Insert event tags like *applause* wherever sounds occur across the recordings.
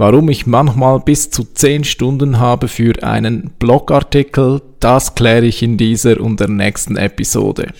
Warum ich manchmal bis zu 10 Stunden habe für einen Blogartikel, das kläre ich in dieser und der nächsten Episode.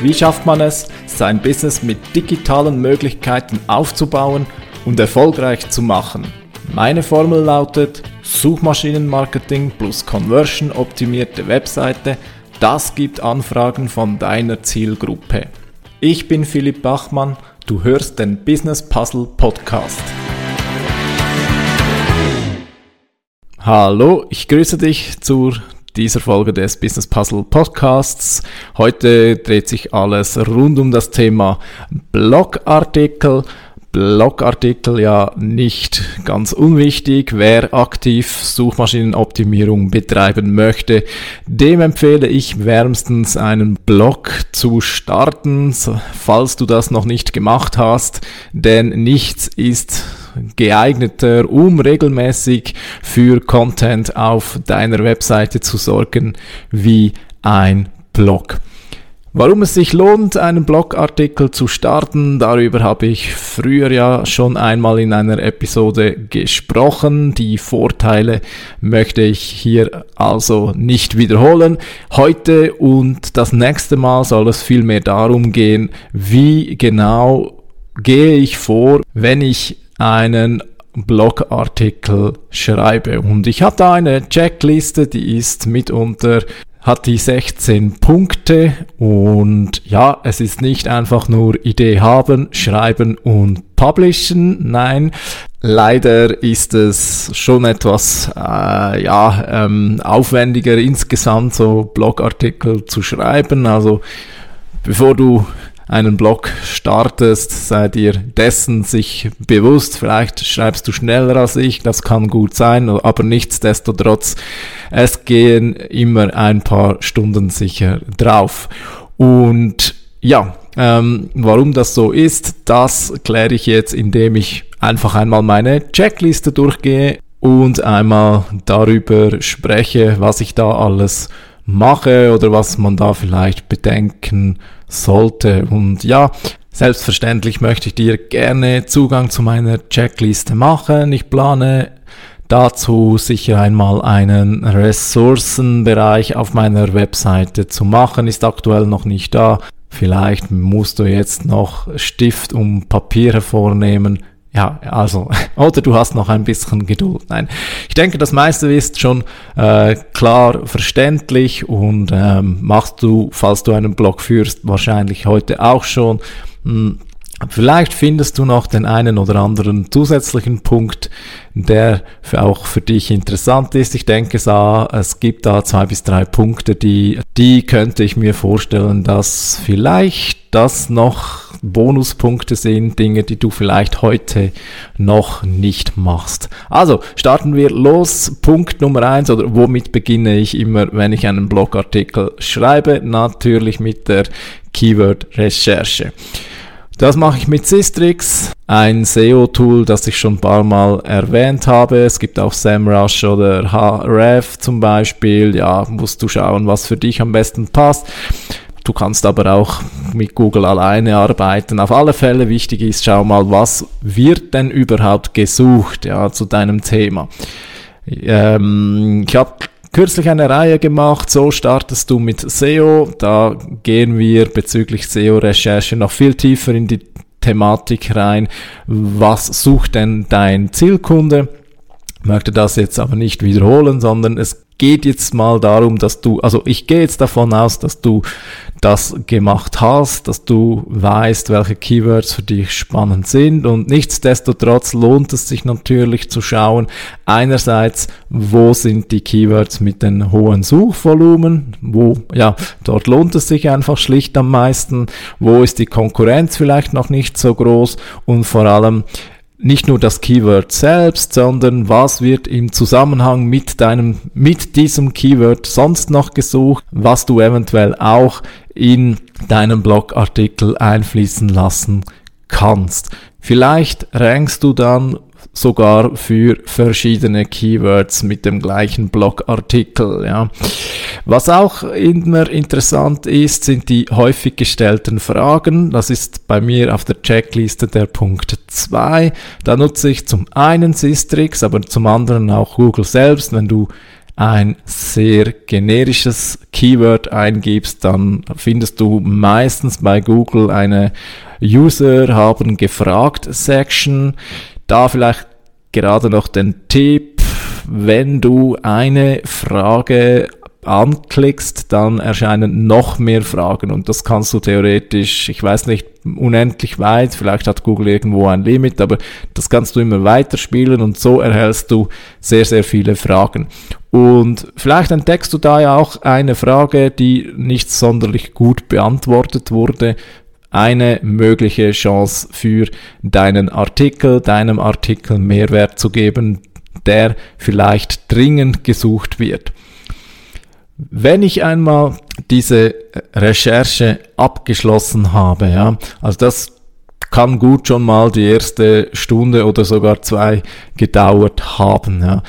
Wie schafft man es, sein Business mit digitalen Möglichkeiten aufzubauen und erfolgreich zu machen? Meine Formel lautet Suchmaschinenmarketing plus Conversion optimierte Webseite – das gibt Anfragen von deiner Zielgruppe. Ich bin Philipp Bachmann, du hörst den Business Puzzle Podcast. Hallo, ich grüße dich zu dieser Folge des Business Puzzle Podcasts. Heute dreht sich alles rund um das Thema Blogartikel Blogartikel ja nicht ganz unwichtig. Wer aktiv Suchmaschinenoptimierung betreiben möchte, dem empfehle ich wärmstens einen Blog zu starten, falls du das noch nicht gemacht hast, denn nichts ist geeigneter, um regelmäßig für Content auf deiner Webseite zu sorgen, wie ein Blog. Warum es sich lohnt, einen Blogartikel zu starten, darüber habe ich früher ja schon einmal in einer Episode gesprochen. Die Vorteile möchte ich hier also nicht wiederholen. Heute und das nächste Mal soll es vielmehr darum gehen, wie genau gehe ich vor, wenn ich einen Blogartikel schreibe. Und ich habe da eine Checkliste, die ist mitunter hat die 16 Punkte und ja, es ist nicht einfach nur Idee haben, schreiben und publishen. Nein, leider ist es schon etwas äh, ja, ähm, aufwendiger insgesamt so Blogartikel zu schreiben. Also bevor du einen Blog startest, sei dir dessen sich bewusst. Vielleicht schreibst du schneller als ich, das kann gut sein, aber nichtsdestotrotz, es gehen immer ein paar Stunden sicher drauf. Und ja, ähm, warum das so ist, das kläre ich jetzt, indem ich einfach einmal meine Checkliste durchgehe und einmal darüber spreche, was ich da alles mache oder was man da vielleicht bedenken sollte. Und ja, selbstverständlich möchte ich dir gerne Zugang zu meiner Checkliste machen. Ich plane dazu sicher einmal einen Ressourcenbereich auf meiner Webseite zu machen. Ist aktuell noch nicht da. Vielleicht musst du jetzt noch Stift und Papier hervornehmen. Ja, also, *laughs* oder du hast noch ein bisschen Geduld. Nein, ich denke, das meiste ist schon äh, klar verständlich und ähm, machst du, falls du einen Blog führst, wahrscheinlich heute auch schon. Hm, Vielleicht findest du noch den einen oder anderen zusätzlichen Punkt, der für auch für dich interessant ist. Ich denke, es gibt da zwei bis drei Punkte, die, die könnte ich mir vorstellen, dass vielleicht das noch Bonuspunkte sind, Dinge, die du vielleicht heute noch nicht machst. Also starten wir los. Punkt Nummer eins oder womit beginne ich immer, wenn ich einen Blogartikel schreibe? Natürlich mit der Keyword-Recherche. Das mache ich mit Systrix, ein SEO-Tool, das ich schon ein paar Mal erwähnt habe. Es gibt auch SEMrush oder Href zum Beispiel. Ja, musst du schauen, was für dich am besten passt. Du kannst aber auch mit Google alleine arbeiten. Auf alle Fälle wichtig ist, schau mal, was wird denn überhaupt gesucht, ja, zu deinem Thema. Ähm, ich habe kürzlich eine Reihe gemacht, so startest du mit SEO. Da gehen wir bezüglich SEO-Recherche noch viel tiefer in die Thematik rein. Was sucht denn dein Zielkunde? Ich möchte das jetzt aber nicht wiederholen, sondern es geht jetzt mal darum, dass du, also ich gehe jetzt davon aus, dass du das gemacht hast, dass du weißt, welche Keywords für dich spannend sind. Und nichtsdestotrotz lohnt es sich natürlich zu schauen, einerseits, wo sind die Keywords mit den hohen Suchvolumen, wo, ja, dort lohnt es sich einfach schlicht am meisten, wo ist die Konkurrenz vielleicht noch nicht so groß und vor allem, nicht nur das Keyword selbst, sondern was wird im Zusammenhang mit deinem, mit diesem Keyword sonst noch gesucht, was du eventuell auch in deinem Blogartikel einfließen lassen kannst. Vielleicht rankst du dann sogar für verschiedene Keywords mit dem gleichen Blogartikel. Ja. Was auch immer interessant ist, sind die häufig gestellten Fragen. Das ist bei mir auf der Checkliste der Punkt 2. Da nutze ich zum einen Systrix, aber zum anderen auch Google selbst. Wenn du ein sehr generisches Keyword eingibst, dann findest du meistens bei Google eine User haben gefragt Section. Da vielleicht gerade noch den Tipp, wenn du eine Frage anklickst, dann erscheinen noch mehr Fragen und das kannst du theoretisch, ich weiß nicht, unendlich weit, vielleicht hat Google irgendwo ein Limit, aber das kannst du immer weiterspielen und so erhältst du sehr, sehr viele Fragen. Und vielleicht entdeckst du da ja auch eine Frage, die nicht sonderlich gut beantwortet wurde, eine mögliche Chance für deinen Artikel, deinem Artikel Mehrwert zu geben, der vielleicht dringend gesucht wird. Wenn ich einmal diese Recherche abgeschlossen habe, ja, also das kann gut schon mal die erste Stunde oder sogar zwei gedauert haben, ja.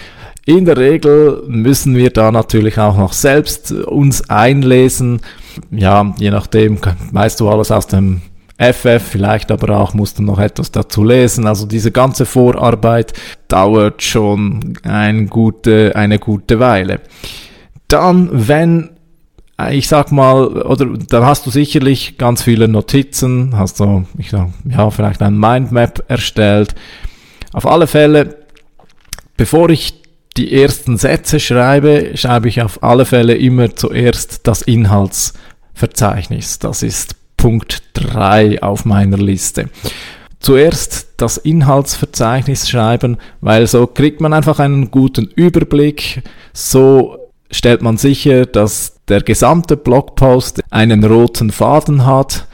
In der Regel müssen wir da natürlich auch noch selbst uns einlesen. Ja, je nachdem, weißt du alles aus dem FF, vielleicht aber auch musst du noch etwas dazu lesen. Also diese ganze Vorarbeit dauert schon ein gute, eine gute Weile. Dann, wenn ich sag mal, oder dann hast du sicherlich ganz viele Notizen, hast du, ich sag, ja, vielleicht ein Mindmap erstellt. Auf alle Fälle, bevor ich die ersten Sätze schreibe, schreibe ich auf alle Fälle immer zuerst das Inhaltsverzeichnis. Das ist Punkt 3 auf meiner Liste. Zuerst das Inhaltsverzeichnis schreiben, weil so kriegt man einfach einen guten Überblick, so stellt man sicher, dass der gesamte Blogpost einen roten Faden hat.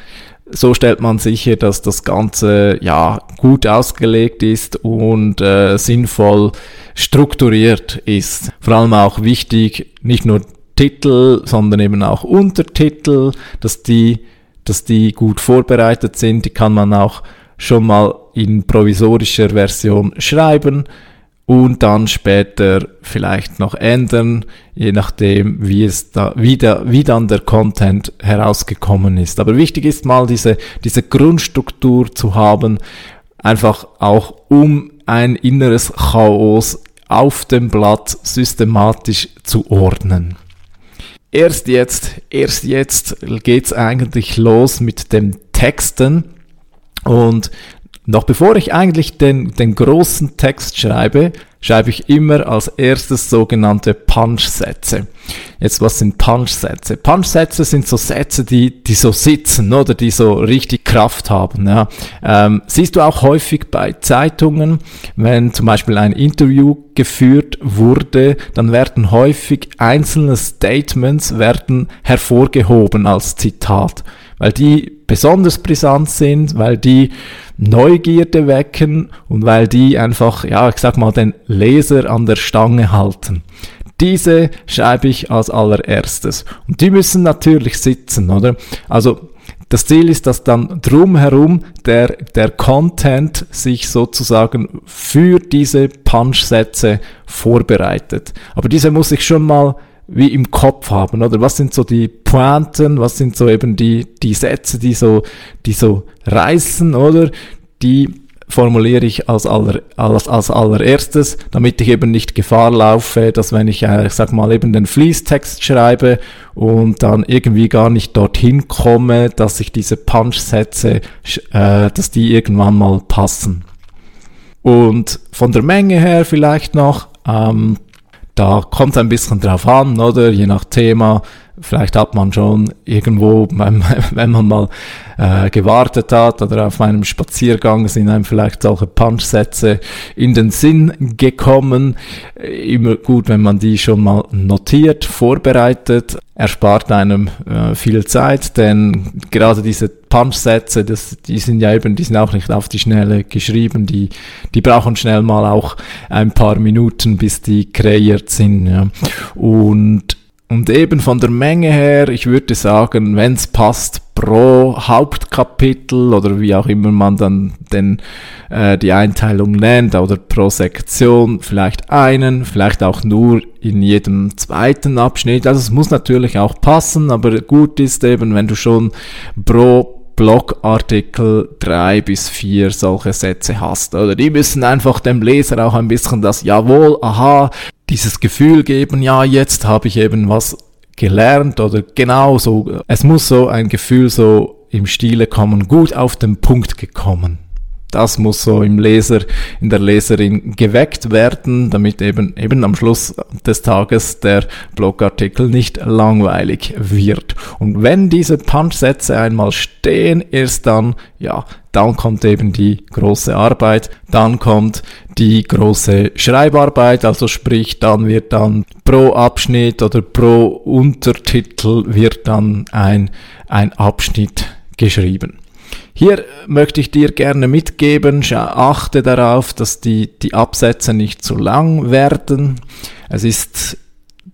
So stellt man sicher, dass das Ganze ja gut ausgelegt ist und äh, sinnvoll strukturiert ist. Vor allem auch wichtig, nicht nur Titel, sondern eben auch Untertitel, dass die, dass die gut vorbereitet sind. Die kann man auch schon mal in provisorischer Version schreiben und dann später vielleicht noch ändern, je nachdem, wie es da, wie, der, wie dann der Content herausgekommen ist. Aber wichtig ist mal diese, diese Grundstruktur zu haben, einfach auch um ein inneres Chaos auf dem Blatt systematisch zu ordnen. Erst jetzt, erst jetzt geht's eigentlich los mit dem Texten. Und noch bevor ich eigentlich den, den großen Text schreibe, schreibe ich immer als erstes sogenannte Punch-Sätze. Jetzt, was sind Punch-Sätze? Punch-Sätze sind so Sätze, die, die so sitzen oder die so richtig Kraft haben. Ja. Ähm, siehst du auch häufig bei Zeitungen, wenn zum Beispiel ein Interview geführt wurde, dann werden häufig einzelne Statements werden hervorgehoben als Zitat, weil die besonders brisant sind, weil die Neugierde wecken und weil die einfach, ja, ich sag mal, den Leser an der Stange halten. Diese schreibe ich als allererstes. Und die müssen natürlich sitzen, oder? Also, das Ziel ist, dass dann drumherum der, der Content sich sozusagen für diese Punch-Sätze vorbereitet. Aber diese muss ich schon mal wie im Kopf haben, oder? Was sind so die Pointen, was sind so eben die, die Sätze, die so, die so reißen, oder? Die formuliere ich als, aller, als, als allererstes, damit ich eben nicht Gefahr laufe, dass wenn ich, äh, ich sag mal, eben den Fließtext schreibe und dann irgendwie gar nicht dorthin komme, dass ich diese Punch-Sätze, äh, dass die irgendwann mal passen. Und von der Menge her vielleicht noch, ähm, da kommt ein bisschen drauf an, oder? Je nach Thema. Vielleicht hat man schon irgendwo, *laughs* wenn man mal äh, gewartet hat oder auf einem Spaziergang sind einem vielleicht solche Punchsätze in den Sinn gekommen. Immer gut, wenn man die schon mal notiert, vorbereitet, erspart einem äh, viel Zeit, denn gerade diese Punchsätze, die sind ja eben, die sind auch nicht auf die Schnelle geschrieben, die, die brauchen schnell mal auch ein paar Minuten, bis die kreiert sind. Ja. Und und eben von der Menge her, ich würde sagen, wenn es passt, pro Hauptkapitel oder wie auch immer man dann den, äh, die Einteilung nennt oder pro Sektion vielleicht einen, vielleicht auch nur in jedem zweiten Abschnitt. Also es muss natürlich auch passen, aber gut ist eben, wenn du schon pro Blogartikel drei bis vier solche Sätze hast. Oder die müssen einfach dem Leser auch ein bisschen das Jawohl, aha, dieses Gefühl geben, ja, jetzt habe ich eben was gelernt oder genau so. Es muss so ein Gefühl so im Stile kommen, gut auf den Punkt gekommen. Das muss so im Leser, in der Leserin geweckt werden, damit eben, eben am Schluss des Tages der Blogartikel nicht langweilig wird. Und wenn diese Punchsätze einmal stehen, erst dann, ja, dann kommt eben die große Arbeit, dann kommt die große Schreibarbeit, also sprich, dann wird dann pro Abschnitt oder pro Untertitel wird dann ein, ein Abschnitt geschrieben. Hier möchte ich dir gerne mitgeben, achte darauf, dass die, die Absätze nicht zu lang werden. Es ist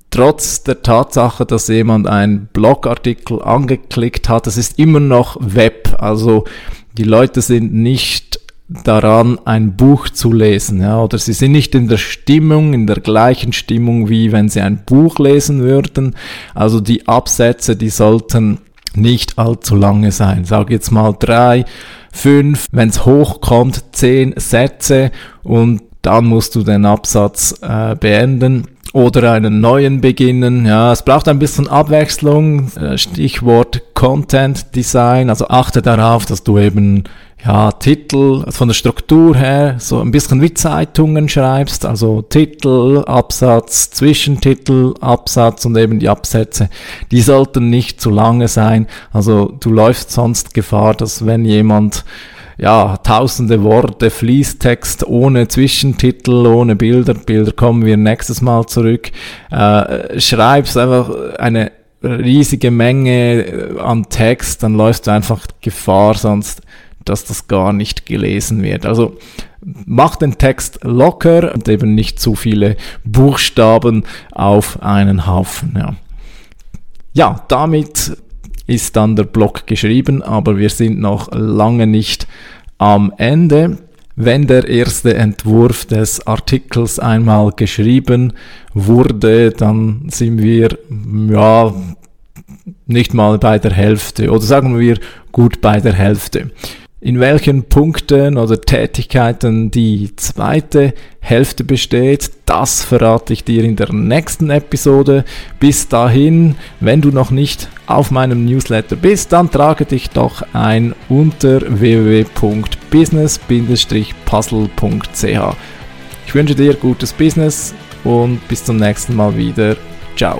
trotz der Tatsache, dass jemand einen Blogartikel angeklickt hat, es ist immer noch Web. Also die Leute sind nicht daran, ein Buch zu lesen, ja, oder sie sind nicht in der Stimmung, in der gleichen Stimmung, wie wenn sie ein Buch lesen würden. Also die Absätze, die sollten nicht allzu lange sein. Sag jetzt mal drei, fünf, wenn es hochkommt, zehn Sätze und dann musst du den Absatz äh, beenden oder einen neuen beginnen. Ja, es braucht ein bisschen Abwechslung. Äh, Stichwort Content Design. Also achte darauf, dass du eben ja, Titel von der Struktur her so ein bisschen wie Zeitungen schreibst, also Titel, Absatz, Zwischentitel, Absatz und eben die Absätze, die sollten nicht zu lange sein. Also du läufst sonst Gefahr, dass wenn jemand ja, tausende Worte, Fließtext ohne Zwischentitel, ohne Bilder, Bilder kommen wir nächstes Mal zurück, äh, schreibst einfach eine riesige Menge an Text, dann läufst du einfach Gefahr, sonst dass das gar nicht gelesen wird. Also mach den Text locker und eben nicht zu viele Buchstaben auf einen Haufen. Ja, ja damit ist dann der Blog geschrieben, aber wir sind noch lange nicht am Ende. Wenn der erste Entwurf des Artikels einmal geschrieben wurde, dann sind wir ja nicht mal bei der Hälfte oder sagen wir gut bei der Hälfte in welchen Punkten oder Tätigkeiten die zweite Hälfte besteht, das verrate ich dir in der nächsten Episode. Bis dahin, wenn du noch nicht auf meinem Newsletter bist, dann trage dich doch ein unter www.business-puzzle.ch. Ich wünsche dir gutes Business und bis zum nächsten Mal wieder. Ciao.